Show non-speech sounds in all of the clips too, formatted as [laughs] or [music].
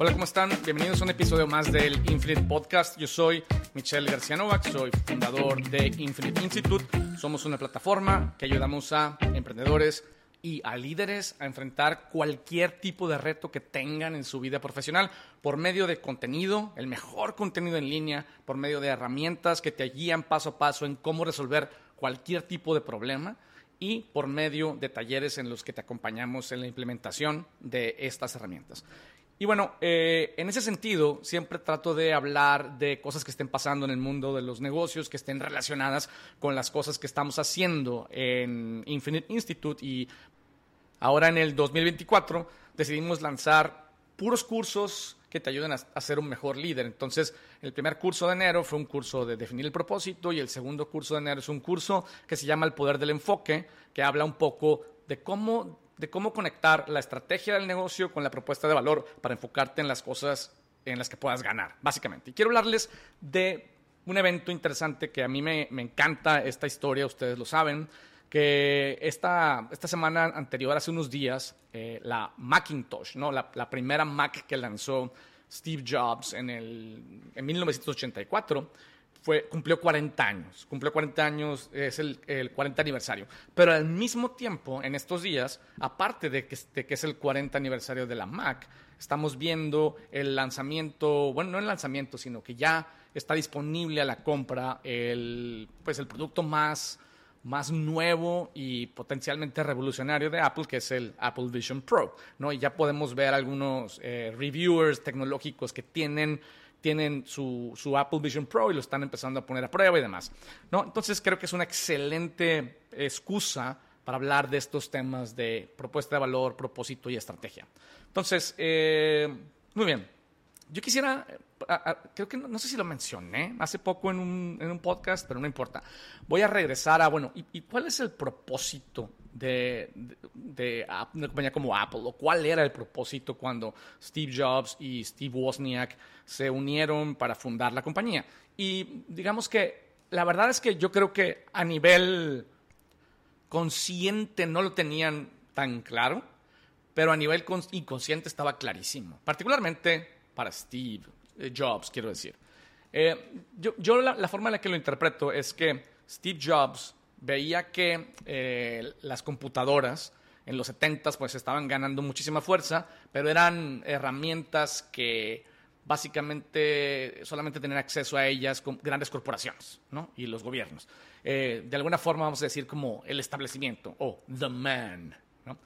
Hola, ¿cómo están? Bienvenidos a un episodio más del Infinite Podcast. Yo soy Michelle García Novak, soy fundador de Infinite Institute. Somos una plataforma que ayudamos a emprendedores y a líderes a enfrentar cualquier tipo de reto que tengan en su vida profesional por medio de contenido, el mejor contenido en línea, por medio de herramientas que te guían paso a paso en cómo resolver cualquier tipo de problema y por medio de talleres en los que te acompañamos en la implementación de estas herramientas. Y bueno, eh, en ese sentido, siempre trato de hablar de cosas que estén pasando en el mundo de los negocios, que estén relacionadas con las cosas que estamos haciendo en Infinite Institute. Y ahora en el 2024 decidimos lanzar puros cursos que te ayuden a, ser un mejor líder. Entonces, el primer curso de enero fue un curso de definir el propósito y el segundo curso de enero es un curso que se llama El Poder del Enfoque, que habla un poco de cómo de cómo conectar la estrategia del negocio con la propuesta de valor para enfocarte en las cosas en las que puedas ganar, básicamente. Y quiero hablarles de un evento interesante que a mí me, encanta esta historia, ustedes lo saben, que esta, esta semana anterior, hace unos días, eh, la Macintosh, ¿no? La, la, primera Mac que lanzó Steve Jobs en, el, en 1984, cumplió 40 años. Cumplió 40 años, es el, 40 aniversario. Pero al mismo tiempo, en estos días, aparte de que, que es el 40 aniversario de la Mac, estamos viendo el lanzamiento, bueno, no el lanzamiento, sino que ya está disponible a la compra el, pues el producto más, más nuevo y potencialmente revolucionario de Apple, que es el Apple Vision Pro, ¿no? Y ya podemos ver algunos eh, reviewers tecnológicos que tienen tienen su, Apple Vision Pro y lo están empezando a poner a prueba y demás. ¿no? Entonces creo que es una excelente excusa para hablar de estos temas de propuesta de valor, propósito y estrategia. Entonces, eh, muy bien. Yo quisiera, creo que no, sé si lo mencioné hace poco en un, podcast, pero no importa. Voy a regresar a, bueno, ¿y, cuál es el propósito de, de, una compañía como Apple? ¿O cuál era el propósito cuando Steve Jobs y Steve Wozniak se unieron para fundar la compañía? Y digamos que la verdad es que yo creo que a nivel consciente no lo tenían tan claro, pero a nivel inconsciente estaba clarísimo. Particularmente para Steve eh, Jobs, quiero decir. Eh, yo, la, forma en la que lo interpreto es que Steve Jobs veía que eh, las computadoras en los 70 pues estaban ganando muchísima fuerza, pero eran herramientas que básicamente solamente tenían acceso a ellas con grandes corporaciones ¿no? y los gobiernos. de alguna forma vamos a decir como el establecimiento o the man. ¿no?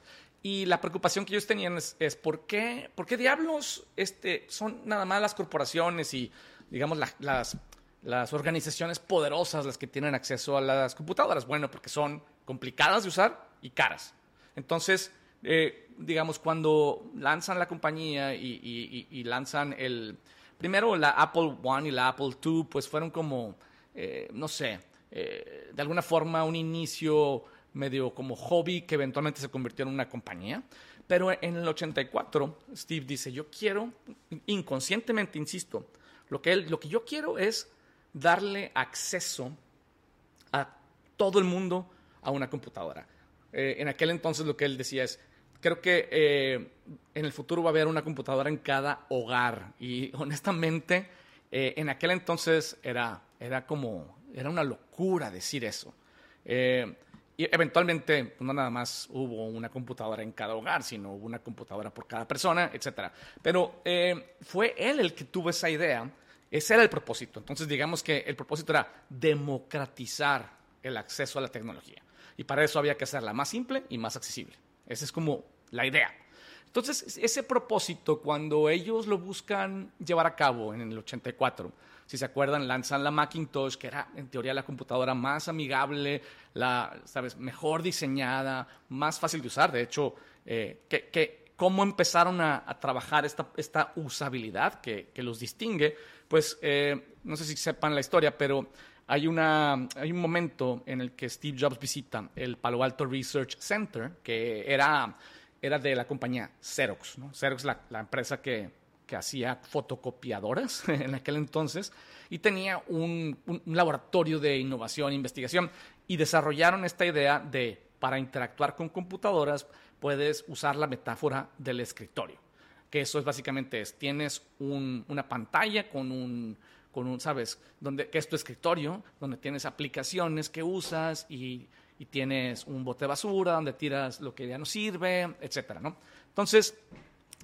Y la preocupación que ellos tenían es, ¿por, qué, ¿por qué diablos este, son nada más las corporaciones y, digamos, las, las organizaciones poderosas las que tienen acceso a las computadoras? Bueno, porque son complicadas de usar y caras. Entonces, eh, digamos, cuando lanzan la compañía y, lanzan el... Primero la Apple One y la Apple II, pues fueron como, eh, no sé, eh, de alguna forma un inicio medio como hobby que eventualmente se convirtió en una compañía. Pero en el 84, Steve dice, yo quiero, inconscientemente, insisto, lo que, él, lo que yo quiero es darle acceso a todo el mundo a una computadora. Eh, en aquel entonces lo que él decía es, creo que eh, en el futuro va a haber una computadora en cada hogar. Y [laughs] honestamente, eh, en aquel entonces era, era como, era una locura decir eso. Y eventualmente, pues, no nada más hubo una computadora en cada hogar, sino hubo una computadora por cada persona, etc. Pero eh, fue él el que tuvo esa idea, ese era el propósito. Entonces, digamos que el propósito era democratizar el acceso a la tecnología. Y para eso había que hacerla más simple y más accesible. Esa es como la idea. Entonces, ese propósito, cuando ellos lo buscan llevar a cabo en el 84, si se acuerdan, lanzan la Macintosh, que era en teoría la computadora más amigable, la, ¿sabes? mejor diseñada, más fácil de usar. De hecho, eh, que, cómo empezaron a, trabajar esta, esta usabilidad que, que, los distingue, pues eh, no sé si sepan la historia, pero hay, una, hay un momento en el que Steve Jobs visita el Palo Alto Research Center, que era, era de la compañía Xerox. ¿no? Xerox, la, la empresa que, que hacía fotocopiadoras [laughs] en aquel entonces y tenía un, laboratorio de innovación e investigación. y desarrollaron esta idea de, para interactuar con computadoras, puedes usar la metáfora del escritorio, que eso es básicamente es, tienes una pantalla con un, con un, ¿sabes? Donde, que es tu escritorio, donde tienes aplicaciones que usas y, y tienes un bote de basura donde tiras lo que ya no sirve, etcétera, ¿no? Entonces,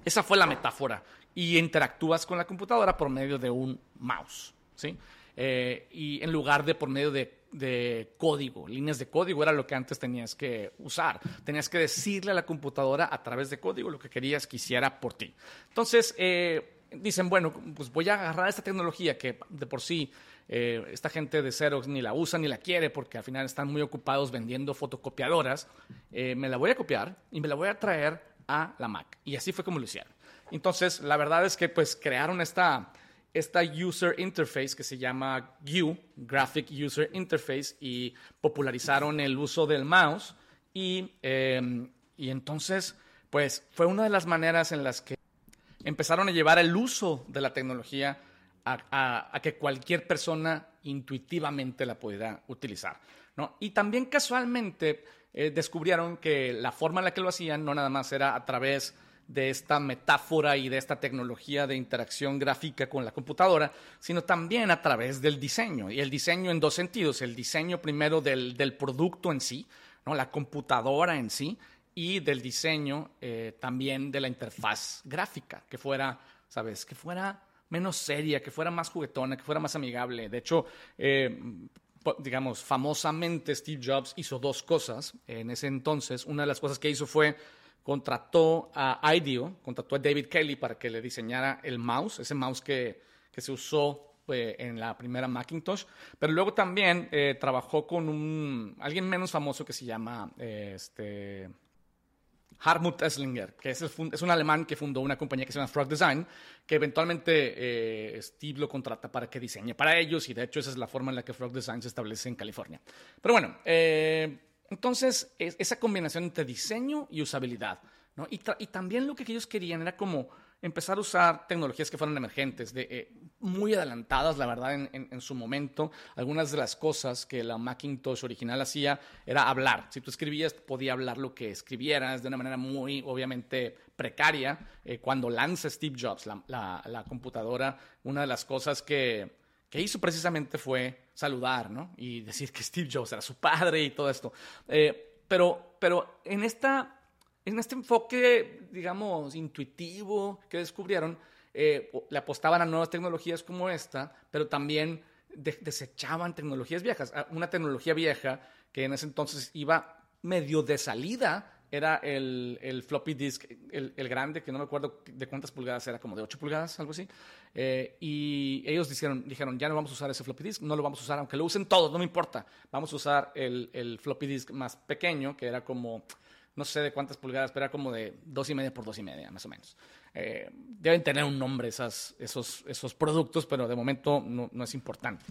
esa fue la metáfora. Y interactúas con la computadora por medio de un mouse, ¿sí? Eh, y en lugar de por medio de, código, líneas de código era lo que antes tenías que usar. Tenías que decirle a la computadora a través de código lo que querías que hiciera por ti. Entonces, eh, dicen, bueno, pues voy a agarrar esta tecnología que de por sí eh, esta gente de Xerox ni la usa ni la quiere porque al final están muy ocupados vendiendo fotocopiadoras. me la voy a copiar y me la voy a traer a la Mac. Y así fue como lo hicieron. Entonces, la verdad es que pues crearon esta esta user interface que se llama GUI, Graphic User Interface, y popularizaron el uso del mouse. Y, em, y entonces, pues fue una de las maneras en las que empezaron a llevar el uso de la tecnología a, que cualquier persona intuitivamente la pudiera utilizar. ¿no? Y también casualmente eh, descubrieron que la forma en la que lo hacían no nada más era a través de esta metáfora y de esta tecnología de interacción gráfica con la computadora, sino también a través del diseño. Y el diseño en dos sentidos. El diseño primero del, producto en sí, ¿no? la computadora en sí, y del diseño eh, también de la interfaz gráfica, que fuera, ¿sabes? Que fuera menos seria, que fuera más juguetona, que fuera más amigable. De hecho, eh, digamos, famosamente Steve Jobs hizo dos cosas en ese entonces. Una de las cosas que hizo fue contrató a IDEO, contrató a David Kelly para que le diseñara el mouse, ese mouse que, que se usó eh, en la primera Macintosh, pero luego también eh, trabajó con un, alguien menos famoso que se llama eh, este, Hartmut Esslinger, que es, es, un alemán que fundó una compañía que se llama Frog Design, que eventualmente Steve lo contrata para que diseñe para ellos y de hecho esa es la forma en la que Frog Design se establece en California. Pero bueno, entonces, esa combinación entre diseño y usabilidad. Y, también lo que ellos querían era como empezar a usar tecnologías que fueran emergentes, de, eh, muy adelantadas, la verdad, en, su momento. Algunas de las cosas que la Macintosh original hacía era hablar. Si tú escribías, podía hablar lo que escribieras de una manera muy, obviamente, precaria. Eh, cuando lanza Steve Jobs la computadora, una de las cosas que que hizo precisamente fue saludar, ¿no? Y decir que Steve Jobs era su padre y todo esto. Eh, pero, pero en, esta, en este enfoque, digamos, intuitivo que descubrieron, eh, le apostaban a nuevas tecnologías como esta, pero también desechaban tecnologías viejas. Ah, una tecnología vieja que en ese entonces iba medio de salida era el, floppy disk, el, grande, que no me acuerdo de cuántas pulgadas era, como de 8 pulgadas, algo así. Eh, y ellos dijeron, dijeron, ya no vamos a usar ese floppy disk, no lo vamos a usar, aunque lo usen todos, no me importa. Vamos a usar el, el floppy disk más pequeño, que era como, no sé de cuántas pulgadas, pero era como de dos y media por dos y media, más o menos. Eh, deben tener un nombre esas, esos, esos productos, pero de momento no, no es importante.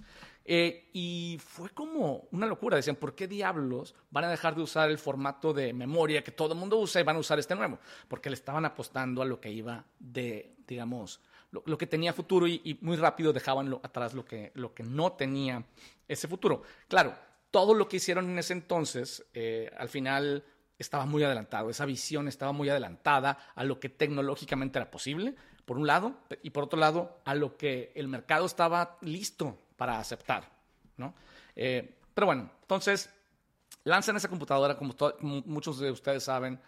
Eh, y fue como una locura. Decían, ¿por qué diablos van a dejar de usar el formato de memoria que todo el mundo usa y van a usar este nuevo? Porque le estaban apostando a lo que iba de, digamos, lo, que tenía futuro y, muy rápido dejaban atrás lo que, lo que no tenía ese futuro. Claro, todo lo que hicieron en ese entonces, eh, al final estaba muy adelantado. Esa visión estaba muy adelantada a lo que tecnológicamente era posible, por un lado, y por otro lado, a lo que el mercado estaba listo para aceptar, ¿no? Eh, pero bueno, entonces lanzan esa computadora, como, muchos de ustedes saben,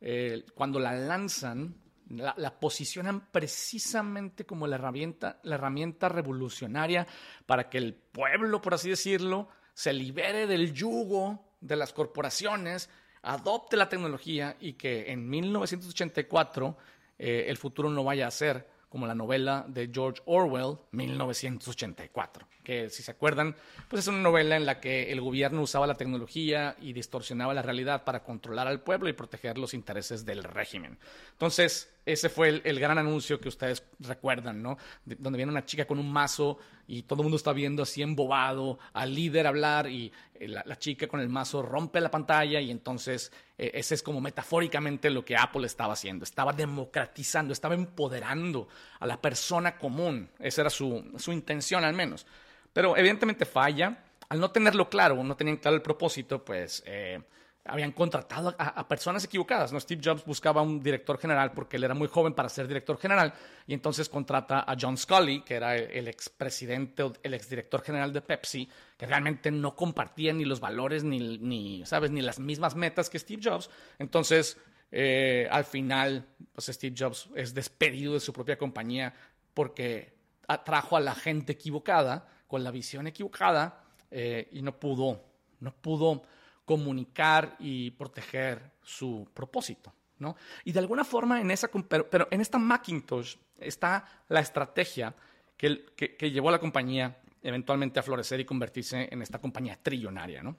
eh, cuando la lanzan, la, posicionan precisamente como la herramienta, la herramienta revolucionaria para que el pueblo, por así decirlo, se libere del yugo de las corporaciones, adopte la tecnología y que en 1984 eh, el futuro no vaya a ser como la novela de George Orwell, 1984, que si se acuerdan, pues es una novela en la que el gobierno usaba la tecnología y distorsionaba la realidad para controlar al pueblo y proteger los intereses del régimen. Entonces, ese fue el, gran anuncio que ustedes recuerdan, ¿no? donde viene una chica con un mazo y todo el mundo está viendo así embobado al líder hablar y eh, la, chica con el mazo rompe la pantalla y entonces eh, ese es como metafóricamente lo que Apple estaba haciendo. Estaba democratizando, estaba empoderando a la persona común. Esa era su, su intención al menos. Pero evidentemente falla. al no tenerlo claro, no tenían claro el propósito, pues eh, habían contratado a, personas equivocadas. Steve Jobs buscaba un director general porque él era muy joven para ser director general y entonces contrata a John Scully, que era el, expresidente o el exdirector general de Pepsi, que realmente no compartía ni los valores ni, ni, ¿sabes? ni las mismas metas que Steve Jobs. Entonces, eh, al final, pues Steve Jobs es despedido de su propia compañía porque atrajo a la gente equivocada, con la visión equivocada, eh, y no pudo, no pudo comunicar y proteger su propósito. ¿no? Y de alguna forma en esa, pero, en esta Macintosh está la estrategia que, que, llevó a la compañía eventualmente a florecer y convertirse en esta compañía trillonaria, ¿no?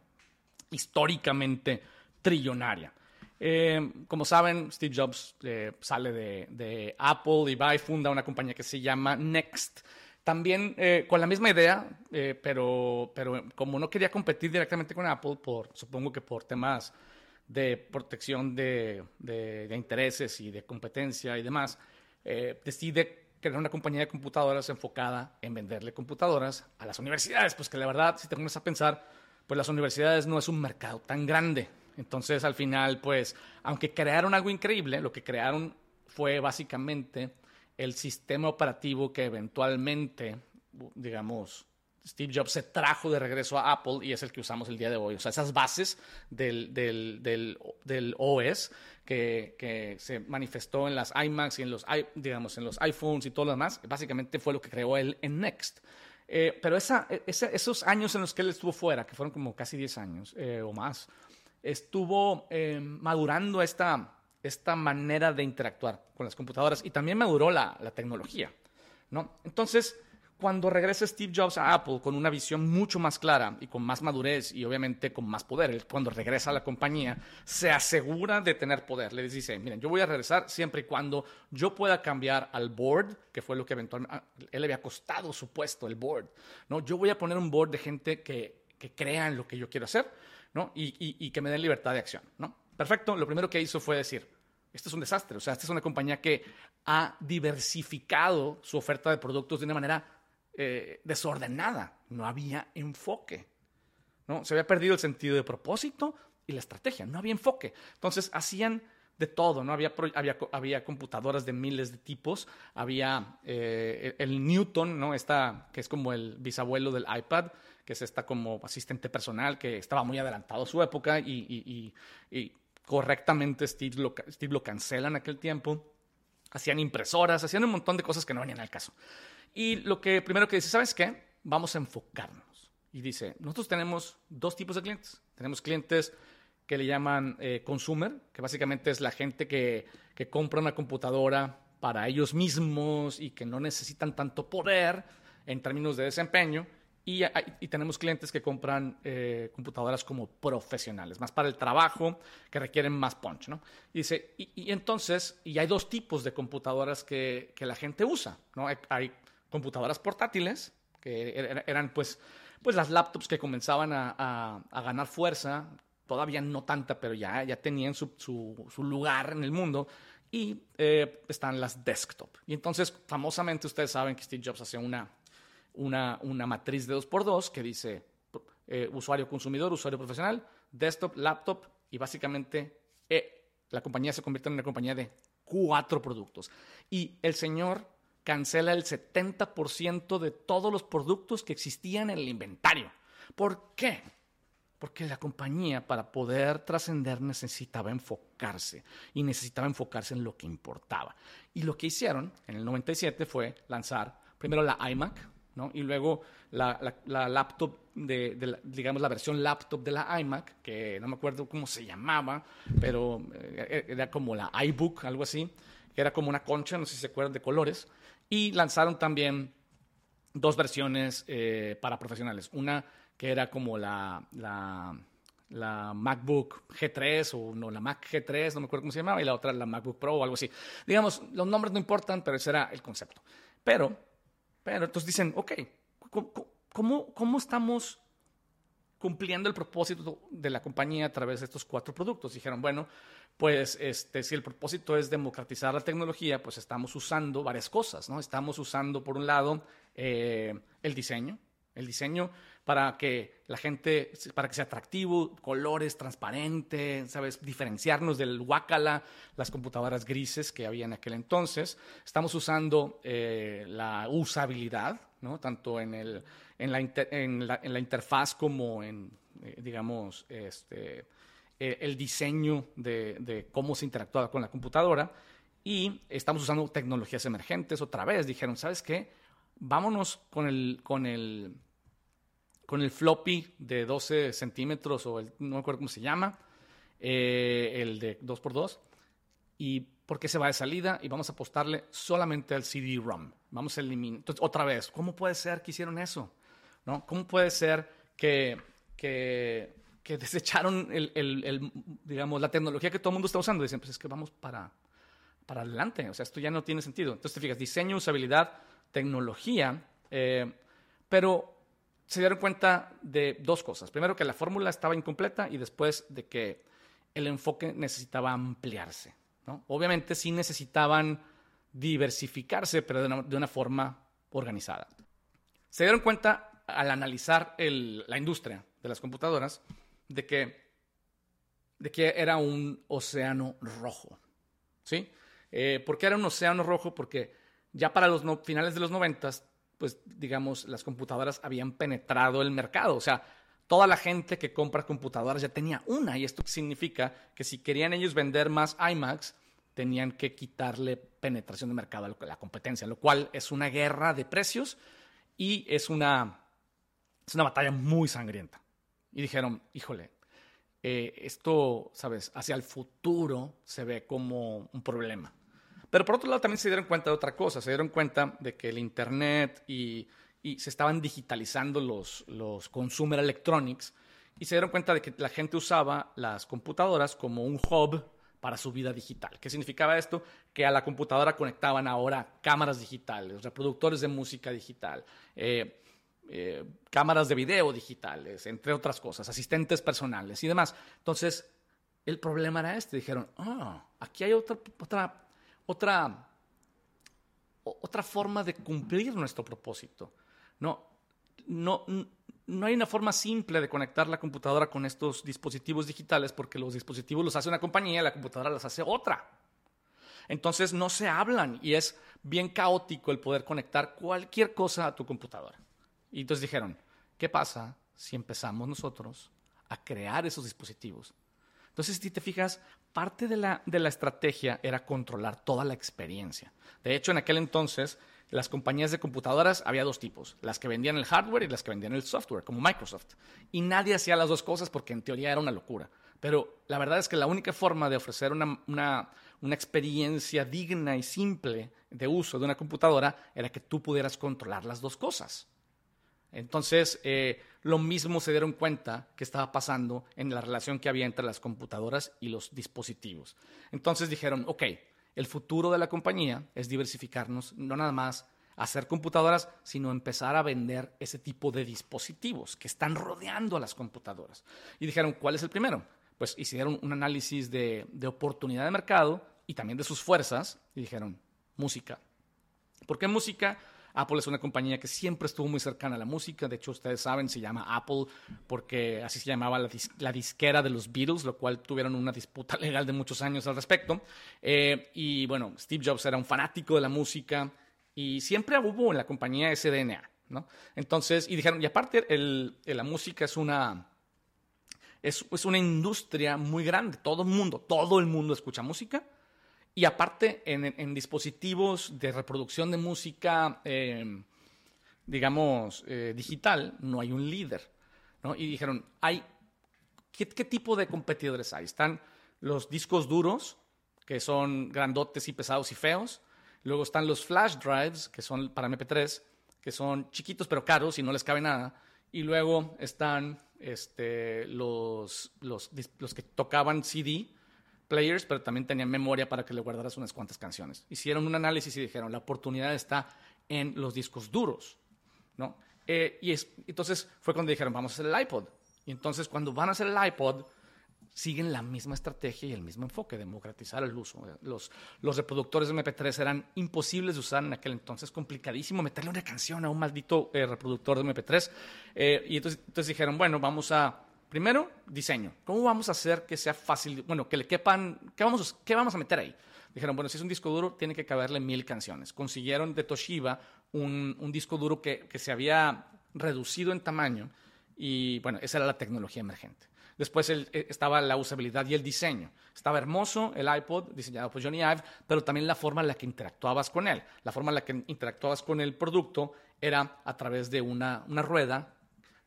históricamente trillonaria. Eh, como saben, Steve Jobs eh, sale de, de, Apple y va y funda una compañía que se llama Next, también eh, con la misma idea, eh, pero, pero como no quería competir directamente con Apple, por, supongo que por temas de protección de, de, intereses y de competencia y demás, eh, decide crear una compañía de computadoras enfocada en venderle computadoras a las universidades. Pues que la verdad, si te pones a pensar, pues las universidades no es un mercado tan grande. Entonces, al final, pues, aunque crearon algo increíble, lo que crearon fue básicamente el sistema operativo que eventualmente, digamos, Steve Jobs se trajo de regreso a Apple y es el que usamos el día de hoy. O sea, esas bases del, del, del, OS que, que, se manifestó en las iMacs y en los, digamos, en los iPhones y todo lo demás, básicamente fue lo que creó él en Next. Eh, pero esa, esos años en los que él estuvo fuera, que fueron como casi 10 años eh, o más, estuvo eh, madurando esta, esta manera de interactuar con las computadoras y también maduró la, la tecnología. ¿no? Entonces, cuando regresa Steve Jobs a Apple con una visión mucho más clara y con más madurez y obviamente con más poder, cuando regresa a la compañía, se asegura de tener poder. Le dice, miren, yo voy a regresar siempre y cuando yo pueda cambiar al board, que fue lo que eventualmente, ah, él había costado su puesto, el board. ¿no? Yo voy a poner un board de gente que, que crea en lo que yo quiero hacer ¿no? y, y, y que me den libertad de acción. ¿no? Perfecto, lo primero que hizo fue decir, esto es un desastre, o sea, esta es una compañía que ha diversificado su oferta de productos de una manera eh, desordenada, no había enfoque, ¿no? Se había perdido el sentido de propósito y la estrategia, no había enfoque. Entonces hacían de todo, ¿no? Había, había, había computadoras de miles de tipos, había eh, el Newton, ¿no? Esta, que es como el bisabuelo del iPad, que es esta como asistente personal, que estaba muy adelantado a su época y, correctamente Steve lo, Steve lo cancela en aquel tiempo. Hacían impresoras, hacían un montón de cosas que no venían al caso. Y lo que primero que dice, ¿sabes qué? Vamos a enfocarnos. Y dice, nosotros tenemos dos tipos de clientes. Tenemos clientes que le llaman eh, consumer, que básicamente es la gente que, que compra una computadora para ellos mismos y que no necesitan tanto poder en términos de desempeño. Y, tenemos clientes que compran eh, computadoras como profesionales, más para el trabajo, que requieren más punch, ¿no? Y dice, y, entonces, y hay dos tipos de computadoras que, la gente usa, ¿no? Hay, computadoras portátiles, que er, eran pues, pues las laptops que comenzaban a, ganar fuerza, todavía no tanta, pero ya, ya tenían su, su, lugar en el mundo, y eh, están las desktop. Y entonces, famosamente, ustedes saben que Steve Jobs hacía una una, una matriz de 2x2 que dice eh, usuario consumidor, usuario profesional, desktop, laptop y básicamente eh, la compañía se convierte en una compañía de cuatro productos. Y el señor cancela el 70% de todos los productos que existían en el inventario. ¿Por qué? Porque la compañía para poder trascender necesitaba enfocarse y necesitaba enfocarse en lo que importaba. Y lo que hicieron en el 97 fue lanzar primero la iMac, y luego la, laptop, de, digamos, la versión laptop de la iMac, que no me acuerdo cómo se llamaba, pero eh, era como la iBook, algo así, que era como una concha, no sé si se acuerdan, de colores. Y lanzaron también dos versiones eh, para profesionales. Una que era como la, la, la, MacBook G3 o no, la Mac G3, no me acuerdo cómo se llamaba, y la otra la MacBook Pro o algo así. Digamos, los nombres no importan, pero ese era el concepto. Pero pero entonces dicen, ok, ¿cómo, cómo estamos cumpliendo el propósito de la compañía a través de estos cuatro productos? Dijeron, bueno, pues este, si el propósito es democratizar la tecnología, pues estamos usando varias cosas, ¿no? Estamos usando, por un lado, eh, el diseño. El diseño para que la gente, para que sea atractivo, colores, transparente, ¿sabes? Diferenciarnos del Wacala, las computadoras grises que había en aquel entonces. Estamos usando eh, la usabilidad, ¿no? Tanto en, el, en, la, en, la, interfaz como en, eh, digamos, este, eh, el diseño de, de cómo se interactuaba con la computadora. Y estamos usando tecnologías emergentes otra vez. Dijeron, ¿sabes qué? Vámonos con el, con el, con el floppy de 12 centímetros o el, no me acuerdo cómo se llama, eh, el de 2x2. ¿Y por qué se va de salida? Y vamos a apostarle solamente al CD-ROM. Vamos a eliminar. Entonces, otra vez, ¿cómo puede ser que hicieron eso? ¿No? ¿Cómo puede ser que, que, que desecharon el, el, el, digamos, la tecnología que todo el mundo está usando? Dicen, pues es que vamos para para adelante. O sea, esto ya no tiene sentido. Entonces te fijas, diseño, usabilidad, tecnología, eh, pero se dieron cuenta de dos cosas. Primero, que la fórmula estaba incompleta y después de que el enfoque necesitaba ampliarse. ¿no? Obviamente sí necesitaban diversificarse, pero de una, de una forma organizada. Se dieron cuenta al analizar el, la industria de las computadoras de que, de que era un océano rojo. ¿Sí? Eh, ¿Por qué era un océano rojo? Porque ya para los finales de los noventas, pues digamos, las computadoras habían penetrado el mercado. O sea, toda la gente que compra computadoras ya tenía una. Y esto significa que si querían ellos vender más iMacs, tenían que quitarle penetración de mercado a la competencia, lo cual es una guerra de precios y es una, es una batalla muy sangrienta. Y dijeron, híjole, eh, esto, ¿sabes? Hacia el futuro se ve como un problema. Pero por otro lado también se dieron cuenta de otra cosa, se dieron cuenta de que el Internet y, y se estaban digitalizando los, los consumer electronics y se dieron cuenta de que la gente usaba las computadoras como un hub para su vida digital. ¿Qué significaba esto? Que a la computadora conectaban ahora cámaras digitales, reproductores de música digital, eh, eh, cámaras de video digitales, entre otras cosas, asistentes personales y demás. Entonces, el problema era este. Dijeron, ah, aquí hay otra, otra otra, otra forma de cumplir nuestro propósito. No, no, no hay una forma simple de conectar la computadora con estos dispositivos digitales porque los dispositivos los hace una compañía y la computadora los hace otra. Entonces no se hablan y es bien caótico el poder conectar cualquier cosa a tu computadora. Y entonces dijeron, ¿qué pasa si empezamos nosotros a crear esos dispositivos entonces, si te fijas, parte de la, de la estrategia era controlar toda la experiencia. De hecho, en aquel entonces, las compañías de computadoras había dos tipos, las que vendían el hardware y las que vendían el software, como Microsoft. Y nadie hacía las dos cosas porque en teoría era una locura. Pero la verdad es que la única forma de ofrecer una, una, una, experiencia digna y simple de uso de una computadora era que tú pudieras controlar las dos cosas. Entonces, eh, lo mismo se dieron cuenta que estaba pasando en la relación que había entre las computadoras y los dispositivos. Entonces dijeron, ok, el futuro de la compañía es diversificarnos, no nada más hacer computadoras, sino empezar a vender ese tipo de dispositivos que están rodeando a las computadoras. Y dijeron, ¿cuál es el primero? Pues hicieron un análisis de, oportunidad de mercado y también de sus fuerzas y dijeron, música. ¿Por qué música? Apple es una compañía que siempre estuvo muy cercana a la música. De hecho, ustedes saben, se llama Apple porque así se llamaba la, disquera de los Beatles, lo cual tuvieron una disputa [laughs] legal de muchos años al respecto. Eh, y bueno, Steve Jobs era un fanático de la música y siempre hubo en la compañía ese DNA. ¿no? Entonces, y dijeron, y aparte, la música es una. Es, es una industria muy grande. Todo el mundo, todo el mundo escucha música y aparte, en, dispositivos de reproducción de música, eh, digamos, eh, digital, no hay un líder. ¿no? Y dijeron, hay, ¿qué, tipo de competidores hay? Están los discos duros, que son grandotes y pesados y feos. Luego están los flash drives, que son para MP3, que son chiquitos pero caros y no les cabe nada. Y luego están este, los, los, los que tocaban CD, players, pero también tenían memoria para que le guardaras unas cuantas canciones. Hicieron un análisis y dijeron, la oportunidad está en los discos duros, ¿no? Eh, y es, entonces fue cuando dijeron, vamos a hacer el iPod. Y entonces cuando van a hacer el iPod, siguen la misma estrategia y el mismo enfoque, democratizar el uso. Los, reproductores de MP3 eran imposibles de usar en aquel entonces, complicadísimo meterle una canción a un maldito eh, reproductor de MP3. Eh, y entonces dijeron, bueno, vamos a, primero, diseño. ¿Cómo vamos a hacer que sea fácil, bueno, que le quepan, ¿qué vamos, qué vamos a meter ahí? Dijeron, bueno, si es un disco duro, tiene que caberle mil canciones. Consiguieron de Toshiba un, un disco duro que, que se había reducido en tamaño y, bueno, esa era la tecnología emergente. Después eh, estaba la usabilidad y el diseño. Estaba hermoso el iPod diseñado por Johnny Ive, pero también la forma en la que interactuabas con él. La forma en la que interactuabas con el producto era a través de una, una rueda.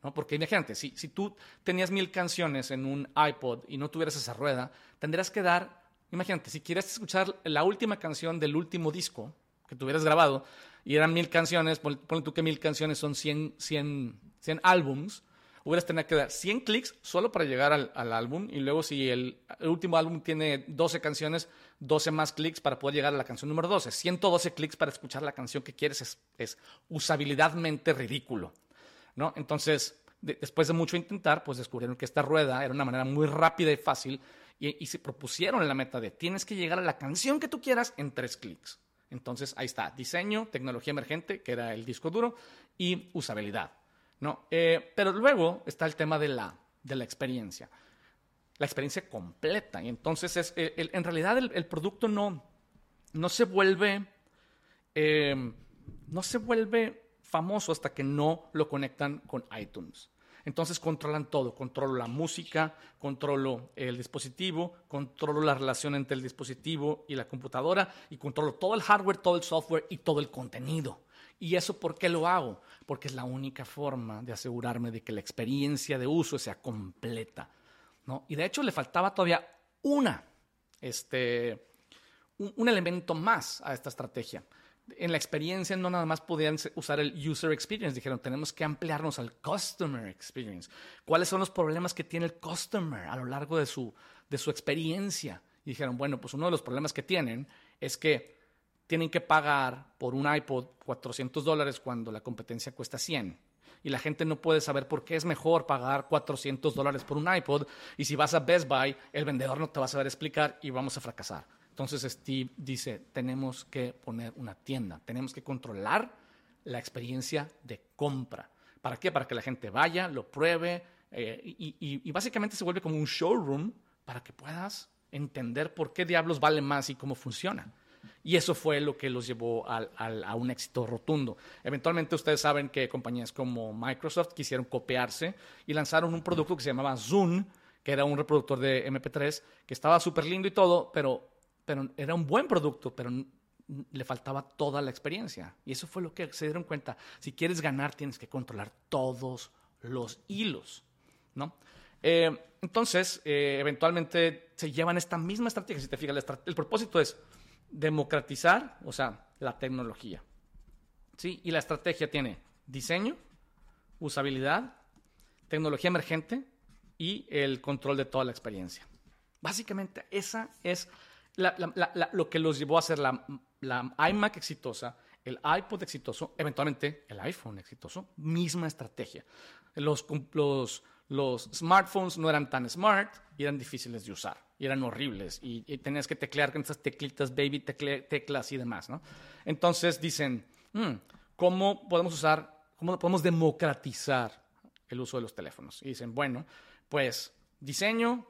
¿No? Porque imagínate, si, si tú tenías mil canciones en un iPod y no tuvieras esa rueda, tendrías que dar, imagínate, si quieres escuchar la última canción del último disco que tuvieras grabado, y eran mil canciones, ponle tú que mil canciones son 100, 100, 100 álbums, hubieras tenido que dar 100 clics solo para llegar al, álbum y luego si el, último álbum tiene 12 canciones, 12 más clics para poder llegar a la canción número 12. 112 clics para escuchar la canción que quieres es, es usabilidadmente ridículo. ¿No? Entonces, después de mucho intentar, pues descubrieron que esta rueda era una manera muy rápida y fácil y, se propusieron la meta de tienes que llegar a la canción que tú quieras en tres clics. Entonces, ahí está, diseño, tecnología emergente, que era el disco duro, y usabilidad. ¿no? Eh, pero luego está el tema de la, de la experiencia, la experiencia completa. Y entonces, es, en realidad, el, producto no, no se vuelve, eh, no se vuelve famoso hasta que no lo conectan con iTunes. Entonces controlan todo, controlo la música, controlo el dispositivo, controlo la relación entre el dispositivo y la computadora y controlo todo el hardware, todo el software y todo el contenido. ¿Y eso por qué lo hago? Porque es la única forma de asegurarme de que la experiencia de uso sea completa. ¿no? Y de hecho le faltaba todavía una, este, un, elemento más a esta estrategia. En la experiencia no nada más podían usar el user experience, dijeron, tenemos que ampliarnos al customer experience. ¿Cuáles son los problemas que tiene el customer a lo largo de su, de su experiencia? Y dijeron, bueno, pues uno de los problemas que tienen es que tienen que pagar por un iPod 400 dólares cuando la competencia cuesta 100. Y la gente no puede saber por qué es mejor pagar 400 dólares por un iPod. Y si vas a Best Buy, el vendedor no te va a saber explicar y vamos a fracasar. Entonces Steve dice, tenemos que poner una tienda, tenemos que controlar la experiencia de compra. ¿Para qué? Para que la gente vaya, lo pruebe eh, y básicamente se vuelve como un showroom para que puedas entender por qué diablos vale más y cómo funciona. Y eso fue lo que los llevó a un éxito rotundo. Eventualmente ustedes saben que compañías como Microsoft quisieron copiarse y lanzaron un producto que se llamaba Zoom, que era un reproductor de MP3, que estaba súper lindo y todo, pero, pero era un buen producto, pero le faltaba toda la experiencia. Y eso fue lo que se dieron cuenta. Si quieres ganar, tienes que controlar todos los hilos, ¿no? Eh, entonces, eh, eventualmente se llevan esta misma estrategia. Si te fijas, el propósito es democratizar, o sea, la tecnología. ¿Sí? Y la estrategia tiene diseño, usabilidad, tecnología emergente y el control de toda la experiencia. Básicamente, esa es lo que los llevó a ser la, iMac exitosa, el iPod exitoso, eventualmente el iPhone exitoso, misma estrategia. Los, los, los smartphones no eran tan smart y eran difíciles de usar y eran horribles y, tenías que teclear con esas teclitas, baby teclas y demás, ¿no? Entonces dicen, hmm, ¿cómo podemos usar, cómo podemos democratizar el uso de los teléfonos? Y dicen, bueno, pues diseño,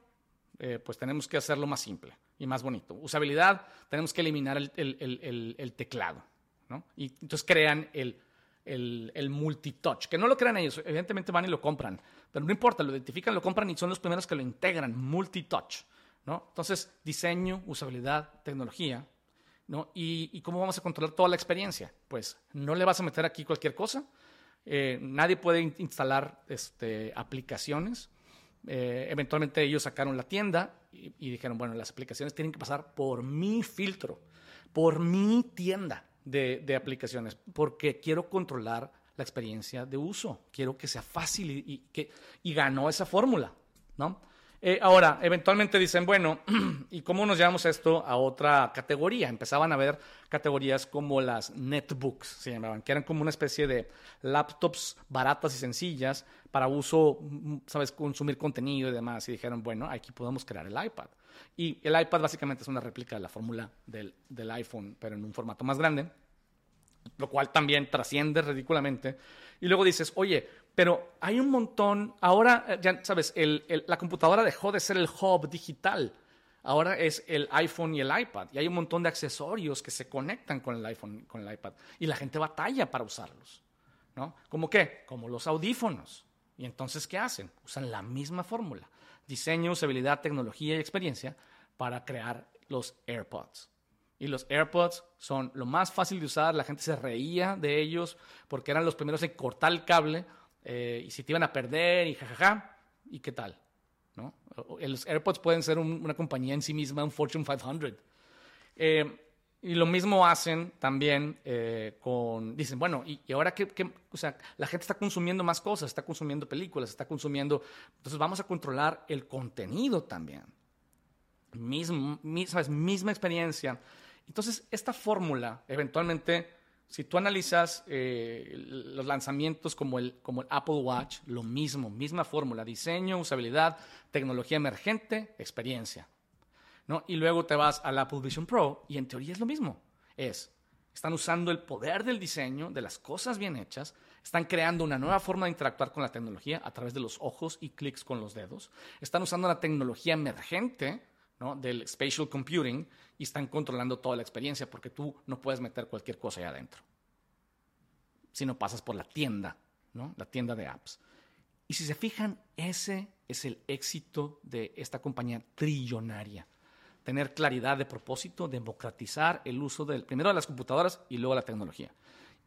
eh, pues tenemos que hacerlo más simple y más bonito. Usabilidad, tenemos que eliminar el, el, el teclado, ¿no? Y entonces crean el el, multitouch, que no lo crean ellos, evidentemente van y lo compran, pero no importa, lo identifican, lo compran y son los primeros que lo integran, multitouch, ¿no? Entonces, diseño, usabilidad, tecnología, ¿no? Y, cómo vamos a controlar toda la experiencia? Pues no le vas a meter aquí cualquier cosa, eh, nadie puede instalar este, aplicaciones, eh, eventualmente ellos sacaron la tienda y, y dijeron, bueno, las aplicaciones tienen que pasar por mi filtro, por mi tienda de, aplicaciones, porque quiero controlar la experiencia de uso, quiero que sea fácil y, que, y ganó esa fórmula, ¿no? Eh, ahora, eventualmente dicen, bueno, [clears throat] ¿y cómo nos llevamos esto a otra categoría? Empezaban a ver categorías como las netbooks, se llamaban, que eran como una especie de laptops baratas y sencillas para uso, mm, sabes, consumir contenido y demás. Y dijeron, bueno, aquí podemos crear el iPad. Y el iPad básicamente es una réplica de la fórmula del, del iPhone, pero en un formato más grande lo cual también trasciende ridículamente. Y luego dices, oye, pero hay un montón, ahora, eh, ya sabes, la computadora dejó de ser el hub digital. Ahora es el iPhone y el iPad. Y hay un montón de accesorios que se conectan con el iPhone, con el iPad. Y la gente batalla para usarlos. ¿No? ¿Cómo qué? Como los audífonos. Y entonces, ¿qué hacen? Usan la misma fórmula. Diseño, usabilidad, tecnología y experiencia para crear los AirPods. Y los AirPods son lo más fácil de usar, la gente se reía de ellos porque eran los primeros en cortar el cable eh, y si te iban a perder y jajaja, ¿y qué tal? ¿No? Los AirPods pueden ser una compañía en sí misma, un Fortune 500. Eh, y lo mismo hacen también eh, con, dicen, bueno, ¿y, ahora qué, O sea, la gente está consumiendo más cosas, está consumiendo películas, está consumiendo... Entonces vamos a controlar el contenido también. Mismo, ¿sabes? Misma experiencia entonces, esta fórmula, eventualmente, si tú analizas eh, los lanzamientos como el, como el Apple Watch, lo mismo, misma fórmula, diseño, usabilidad, tecnología emergente, experiencia. ¿no? Y luego te vas al Apple Vision Pro y en teoría es lo mismo. Es, están usando el poder del diseño, de las cosas bien hechas, están creando una nueva forma de interactuar con la tecnología a través de los ojos y clics con los dedos, están usando la tecnología emergente del spatial computing y están controlando toda la experiencia porque tú no puedes meter cualquier cosa ahí adentro. Si no pasas por la tienda, ¿no? la tienda de apps. Y si se fijan, ese es el éxito de esta compañía trillonaria. Tener claridad de propósito, democratizar el uso del, primero de las computadoras y luego la tecnología.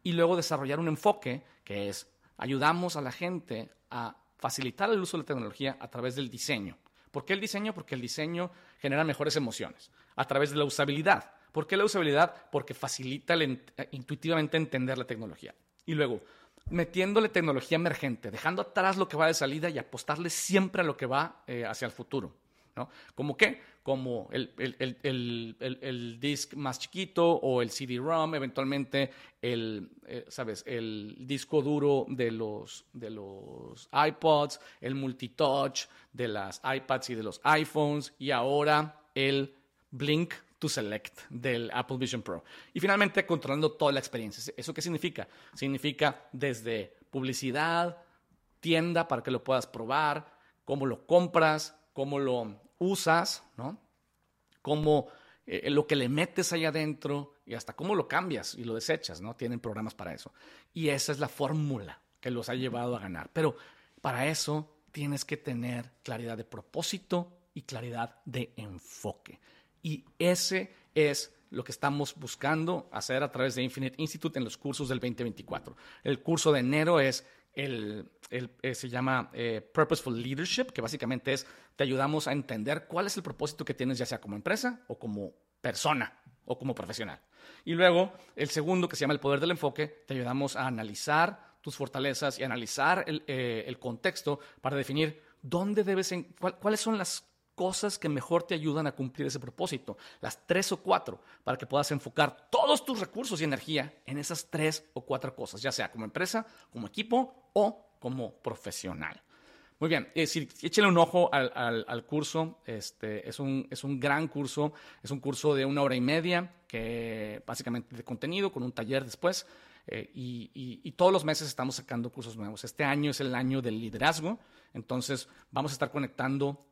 Y luego desarrollar un enfoque que es ayudamos a la gente a facilitar el uso de la tecnología a través del diseño. ¿Por qué el diseño? Porque el diseño genera mejores emociones a través de la usabilidad. ¿Por qué la usabilidad? Porque facilita eh, intuitivamente entender la tecnología. Y luego, metiéndole tecnología emergente, dejando atrás lo que va de salida y apostarle siempre a lo que va eh, hacia el futuro. ¿No? ¿Como qué? Como el, el, disc más chiquito o el CD-ROM, eventualmente el, eh, ¿sabes? el disco duro de los, de los iPods, el multitouch de las iPads y de los iPhones y ahora el Blink to Select del Apple Vision Pro. Y finalmente controlando toda la experiencia. ¿Eso qué significa? Significa desde publicidad, tienda para que lo puedas probar, cómo lo compras, cómo lo usas, ¿no? Cómo eh, lo que le metes ahí adentro y hasta cómo lo cambias y lo desechas, ¿no? Tienen programas para eso. Y esa es la fórmula que los ha llevado a ganar. Pero para eso tienes que tener claridad de propósito y claridad de enfoque. Y ese es lo que estamos buscando hacer a través de Infinite Institute en los cursos del 2024. El curso de enero es el, eh, se llama eh, Purposeful Leadership, que básicamente es, te ayudamos a entender cuál es el propósito que tienes ya sea como empresa o como persona o como profesional. Y luego, el segundo, que se llama el poder del enfoque, te ayudamos a analizar tus fortalezas y analizar el, eh, el contexto para definir dónde debes, cuáles son las cosas que mejor te ayudan a cumplir ese propósito, las tres o cuatro, para que puedas enfocar todos tus recursos y energía en esas tres o cuatro cosas, ya sea como empresa, como equipo o como profesional. Muy bien, eh, échale un ojo al, curso, este, es, un, es un gran curso, es un curso de una hora y media, que básicamente de contenido, con un taller después, eh, y, y, todos los meses estamos sacando cursos nuevos. Este año es el año del liderazgo, entonces vamos a estar conectando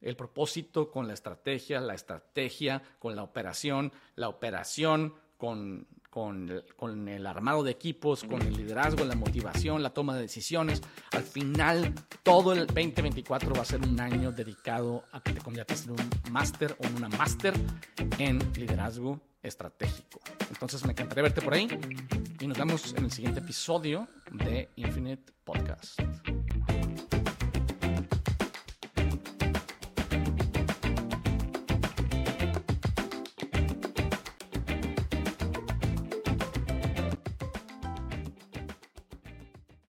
el propósito con la estrategia, la estrategia con la operación, la operación con, con, el armado de equipos, con el liderazgo, la motivación, la toma de decisiones. Al final, todo el 2024 va a ser un año dedicado a que te conviertas en un máster o en una máster en liderazgo estratégico. Entonces me encantaría verte por ahí y nos vemos en el siguiente episodio de Infinite Podcast.